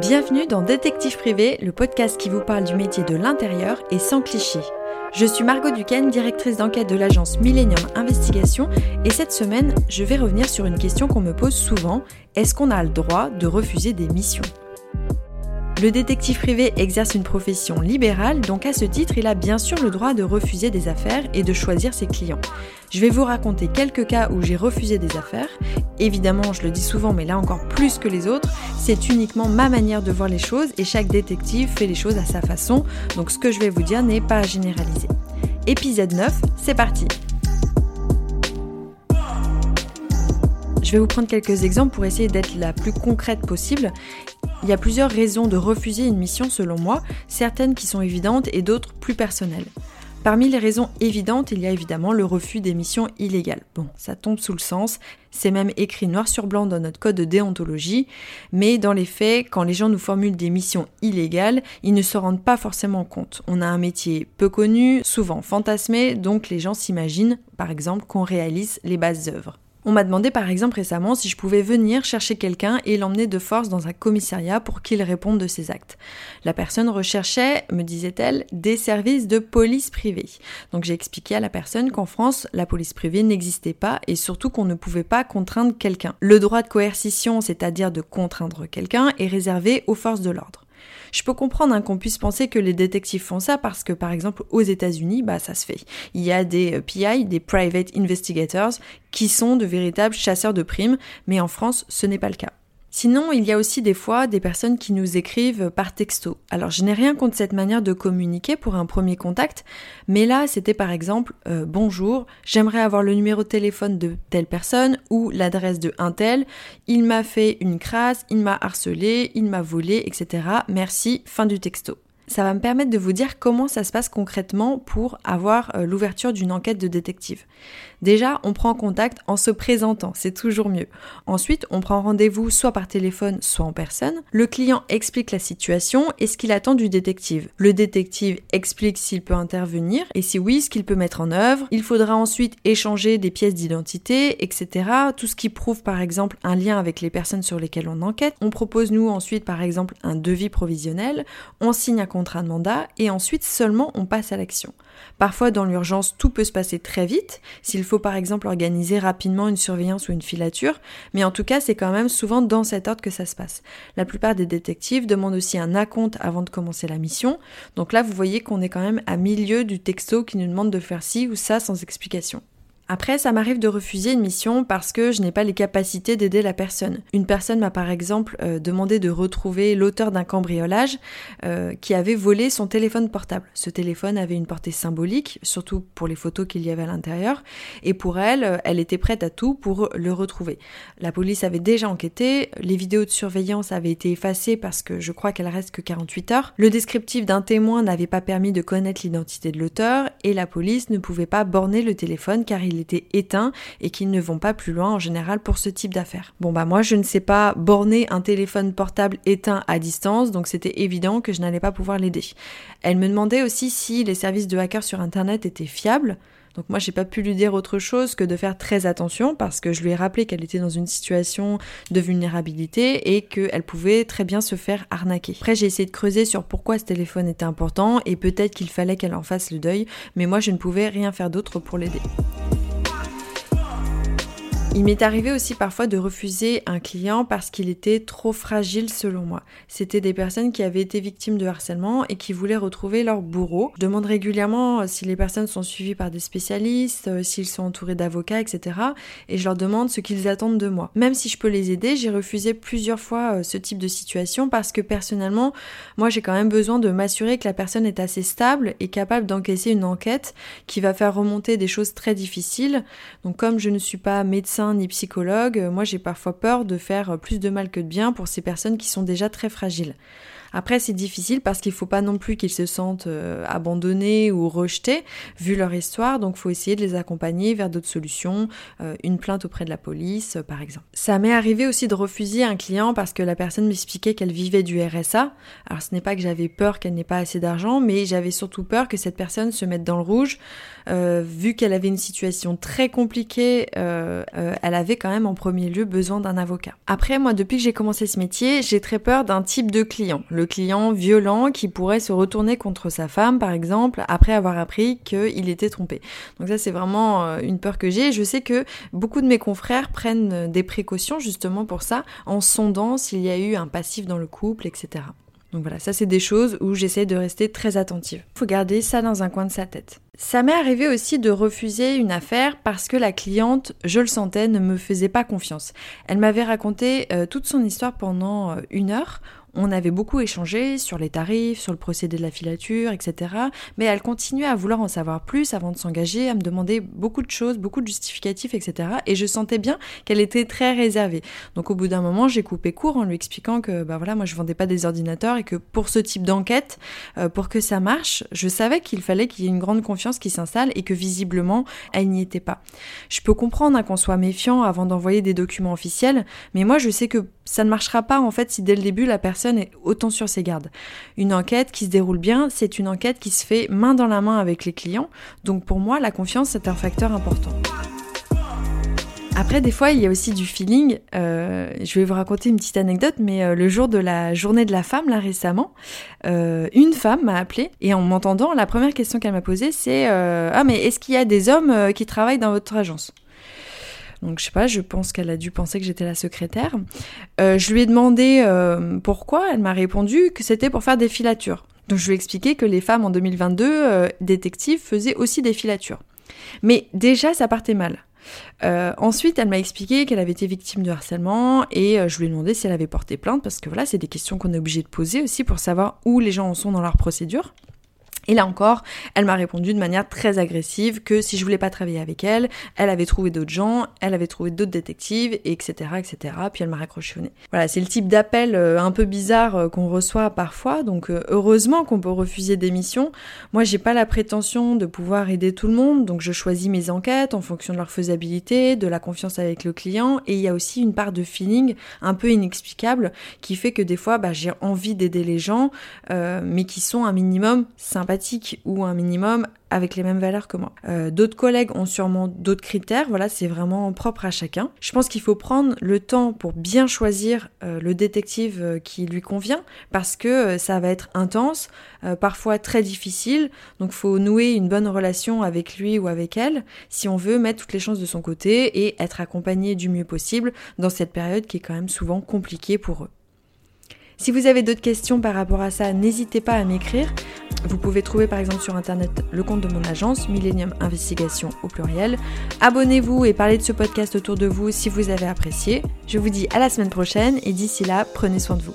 Bienvenue dans Détective Privé, le podcast qui vous parle du métier de l'intérieur et sans cliché. Je suis Margot Duquesne, directrice d'enquête de l'agence Millennium Investigation, et cette semaine, je vais revenir sur une question qu'on me pose souvent est-ce qu'on a le droit de refuser des missions? Le détective privé exerce une profession libérale, donc à ce titre, il a bien sûr le droit de refuser des affaires et de choisir ses clients. Je vais vous raconter quelques cas où j'ai refusé des affaires. Évidemment, je le dis souvent, mais là encore plus que les autres, c'est uniquement ma manière de voir les choses et chaque détective fait les choses à sa façon, donc ce que je vais vous dire n'est pas généralisé. Épisode 9, c'est parti Je vais vous prendre quelques exemples pour essayer d'être la plus concrète possible. Il y a plusieurs raisons de refuser une mission selon moi, certaines qui sont évidentes et d'autres plus personnelles. Parmi les raisons évidentes, il y a évidemment le refus des missions illégales. Bon, ça tombe sous le sens, c'est même écrit noir sur blanc dans notre code de déontologie, mais dans les faits, quand les gens nous formulent des missions illégales, ils ne se rendent pas forcément compte. On a un métier peu connu, souvent fantasmé, donc les gens s'imaginent, par exemple, qu'on réalise les bases œuvres. On m'a demandé par exemple récemment si je pouvais venir chercher quelqu'un et l'emmener de force dans un commissariat pour qu'il réponde de ses actes. La personne recherchait, me disait-elle, des services de police privée. Donc j'ai expliqué à la personne qu'en France, la police privée n'existait pas et surtout qu'on ne pouvait pas contraindre quelqu'un. Le droit de coercition, c'est-à-dire de contraindre quelqu'un, est réservé aux forces de l'ordre. Je peux comprendre hein, qu'on puisse penser que les détectives font ça parce que par exemple aux États-Unis, bah ça se fait. Il y a des euh, PI, des Private Investigators, qui sont de véritables chasseurs de primes, mais en France, ce n'est pas le cas. Sinon, il y a aussi des fois des personnes qui nous écrivent par texto. Alors, je n'ai rien contre cette manière de communiquer pour un premier contact, mais là, c'était par exemple euh, bonjour, j'aimerais avoir le numéro de téléphone de telle personne ou l'adresse de un tel. Il m'a fait une crasse, il m'a harcelé, il m'a volé, etc. Merci. Fin du texto ça va me permettre de vous dire comment ça se passe concrètement pour avoir euh, l'ouverture d'une enquête de détective. Déjà, on prend contact en se présentant, c'est toujours mieux. Ensuite, on prend rendez-vous soit par téléphone, soit en personne. Le client explique la situation et ce qu'il attend du détective. Le détective explique s'il peut intervenir et si oui, ce qu'il peut mettre en œuvre. Il faudra ensuite échanger des pièces d'identité, etc. Tout ce qui prouve par exemple un lien avec les personnes sur lesquelles on enquête. On propose nous ensuite par exemple un devis provisionnel. On signe un contrat de mandat et ensuite seulement on passe à l'action. Parfois dans l'urgence tout peut se passer très vite, s'il faut par exemple organiser rapidement une surveillance ou une filature, mais en tout cas c'est quand même souvent dans cet ordre que ça se passe. La plupart des détectives demandent aussi un acompte avant de commencer la mission, donc là vous voyez qu'on est quand même à milieu du texto qui nous demande de faire ci ou ça sans explication. Après, ça m'arrive de refuser une mission parce que je n'ai pas les capacités d'aider la personne. Une personne m'a par exemple euh, demandé de retrouver l'auteur d'un cambriolage euh, qui avait volé son téléphone portable. Ce téléphone avait une portée symbolique, surtout pour les photos qu'il y avait à l'intérieur, et pour elle, euh, elle était prête à tout pour le retrouver. La police avait déjà enquêté, les vidéos de surveillance avaient été effacées parce que je crois qu'elle reste que 48 heures, le descriptif d'un témoin n'avait pas permis de connaître l'identité de l'auteur, et la police ne pouvait pas borner le téléphone car il il était éteint et qu'ils ne vont pas plus loin en général pour ce type d'affaires. Bon bah moi je ne sais pas borner un téléphone portable éteint à distance, donc c'était évident que je n'allais pas pouvoir l'aider. Elle me demandait aussi si les services de hackers sur internet étaient fiables. Donc moi j'ai pas pu lui dire autre chose que de faire très attention parce que je lui ai rappelé qu'elle était dans une situation de vulnérabilité et qu'elle pouvait très bien se faire arnaquer. Après j'ai essayé de creuser sur pourquoi ce téléphone était important et peut-être qu'il fallait qu'elle en fasse le deuil, mais moi je ne pouvais rien faire d'autre pour l'aider. Il m'est arrivé aussi parfois de refuser un client parce qu'il était trop fragile selon moi. C'était des personnes qui avaient été victimes de harcèlement et qui voulaient retrouver leur bourreau. Je demande régulièrement euh, si les personnes sont suivies par des spécialistes, euh, s'ils sont entourés d'avocats, etc. Et je leur demande ce qu'ils attendent de moi. Même si je peux les aider, j'ai refusé plusieurs fois euh, ce type de situation parce que personnellement, moi j'ai quand même besoin de m'assurer que la personne est assez stable et capable d'encaisser une enquête qui va faire remonter des choses très difficiles. Donc comme je ne suis pas médecin, ni psychologue, moi j'ai parfois peur de faire plus de mal que de bien pour ces personnes qui sont déjà très fragiles. Après, c'est difficile parce qu'il faut pas non plus qu'ils se sentent euh, abandonnés ou rejetés vu leur histoire, donc faut essayer de les accompagner vers d'autres solutions, euh, une plainte auprès de la police par exemple. Ça m'est arrivé aussi de refuser un client parce que la personne m'expliquait qu'elle vivait du RSA. Alors ce n'est pas que j'avais peur qu'elle n'ait pas assez d'argent, mais j'avais surtout peur que cette personne se mette dans le rouge vu qu'elle avait une situation très compliquée, elle avait quand même en premier lieu besoin d'un avocat. Après, moi, depuis que j'ai commencé ce métier, j'ai très peur d'un type de client. Le client violent qui pourrait se retourner contre sa femme, par exemple, après avoir appris qu'il était trompé. Donc ça, c'est vraiment euh, une peur que j'ai. Je sais que beaucoup de mes confrères prennent des précautions justement pour ça, en sondant s'il y a eu un passif dans le couple, etc. Donc voilà, ça c'est des choses où j'essaie de rester très attentive. Faut garder ça dans un coin de sa tête. Ça m'est arrivé aussi de refuser une affaire parce que la cliente, je le sentais, ne me faisait pas confiance. Elle m'avait raconté euh, toute son histoire pendant euh, une heure. On avait beaucoup échangé sur les tarifs, sur le procédé de la filature, etc. Mais elle continuait à vouloir en savoir plus avant de s'engager, à me demander beaucoup de choses, beaucoup de justificatifs, etc. Et je sentais bien qu'elle était très réservée. Donc au bout d'un moment, j'ai coupé court en lui expliquant que bah voilà, moi je vendais pas des ordinateurs et que pour ce type d'enquête, euh, pour que ça marche, je savais qu'il fallait qu'il y ait une grande confiance qui s'installe et que visiblement elle n'y était pas. Je peux comprendre hein, qu'on soit méfiant avant d'envoyer des documents officiels, mais moi je sais que ça ne marchera pas en fait si dès le début la personne est autant sur ses gardes. Une enquête qui se déroule bien, c'est une enquête qui se fait main dans la main avec les clients. Donc pour moi, la confiance est un facteur important. Après, des fois, il y a aussi du feeling. Euh, je vais vous raconter une petite anecdote, mais euh, le jour de la journée de la femme, là récemment, euh, une femme m'a appelé et en m'entendant, la première question qu'elle m'a posée, c'est Ah, mais est-ce qu'il y a des hommes qui travaillent dans votre agence? Donc je sais pas, je pense qu'elle a dû penser que j'étais la secrétaire. Euh, je lui ai demandé euh, pourquoi, elle m'a répondu que c'était pour faire des filatures. Donc je lui ai expliqué que les femmes en 2022, euh, détectives, faisaient aussi des filatures. Mais déjà, ça partait mal. ensuite, elle m'a expliqué qu'elle avait été victime de harcèlement et je lui ai demandé si elle avait porté plainte parce que voilà, c'est des questions qu'on est obligé de poser aussi pour savoir où les gens en sont dans leur procédure. Et là encore, elle m'a répondu de manière très agressive que si je voulais pas travailler avec elle, elle avait trouvé d'autres gens, elle avait trouvé d'autres détectives, etc., etc. Puis elle m'a raccroché au nez. Voilà, c'est le type d'appel euh, un peu bizarre euh, qu'on reçoit parfois. Donc euh, heureusement qu'on peut refuser des missions. Moi, j'ai pas la prétention de pouvoir aider tout le monde, donc je choisis mes enquêtes en fonction de leur faisabilité, de la confiance avec le client. Et il y a aussi une part de feeling un peu inexplicable qui fait que des fois, bah, j'ai envie d'aider les gens, mais qui sont un minimum sympathiques ou un minimum avec les mêmes valeurs que moi. Euh, d'autres collègues ont sûrement d'autres critères, voilà, c'est vraiment propre à chacun. Je pense qu'il faut prendre le temps pour bien choisir euh, le détective euh, qui lui convient parce que ça va être intense, parfois très difficile, donc faut nouer une bonne relation avec lui ou avec elle si on veut mettre toutes les chances de son côté et être accompagné du mieux possible dans cette période qui est quand même souvent compliquée pour eux. Si vous avez d'autres questions par rapport à ça, n'hésitez pas à m'écrire. Vous pouvez trouver par exemple sur internet le compte de mon agence, Millennium Investigation au pluriel. Abonnez-vous et parlez de ce podcast autour de vous si vous avez apprécié. Je vous dis à la semaine prochaine et d'ici là, prenez soin de vous.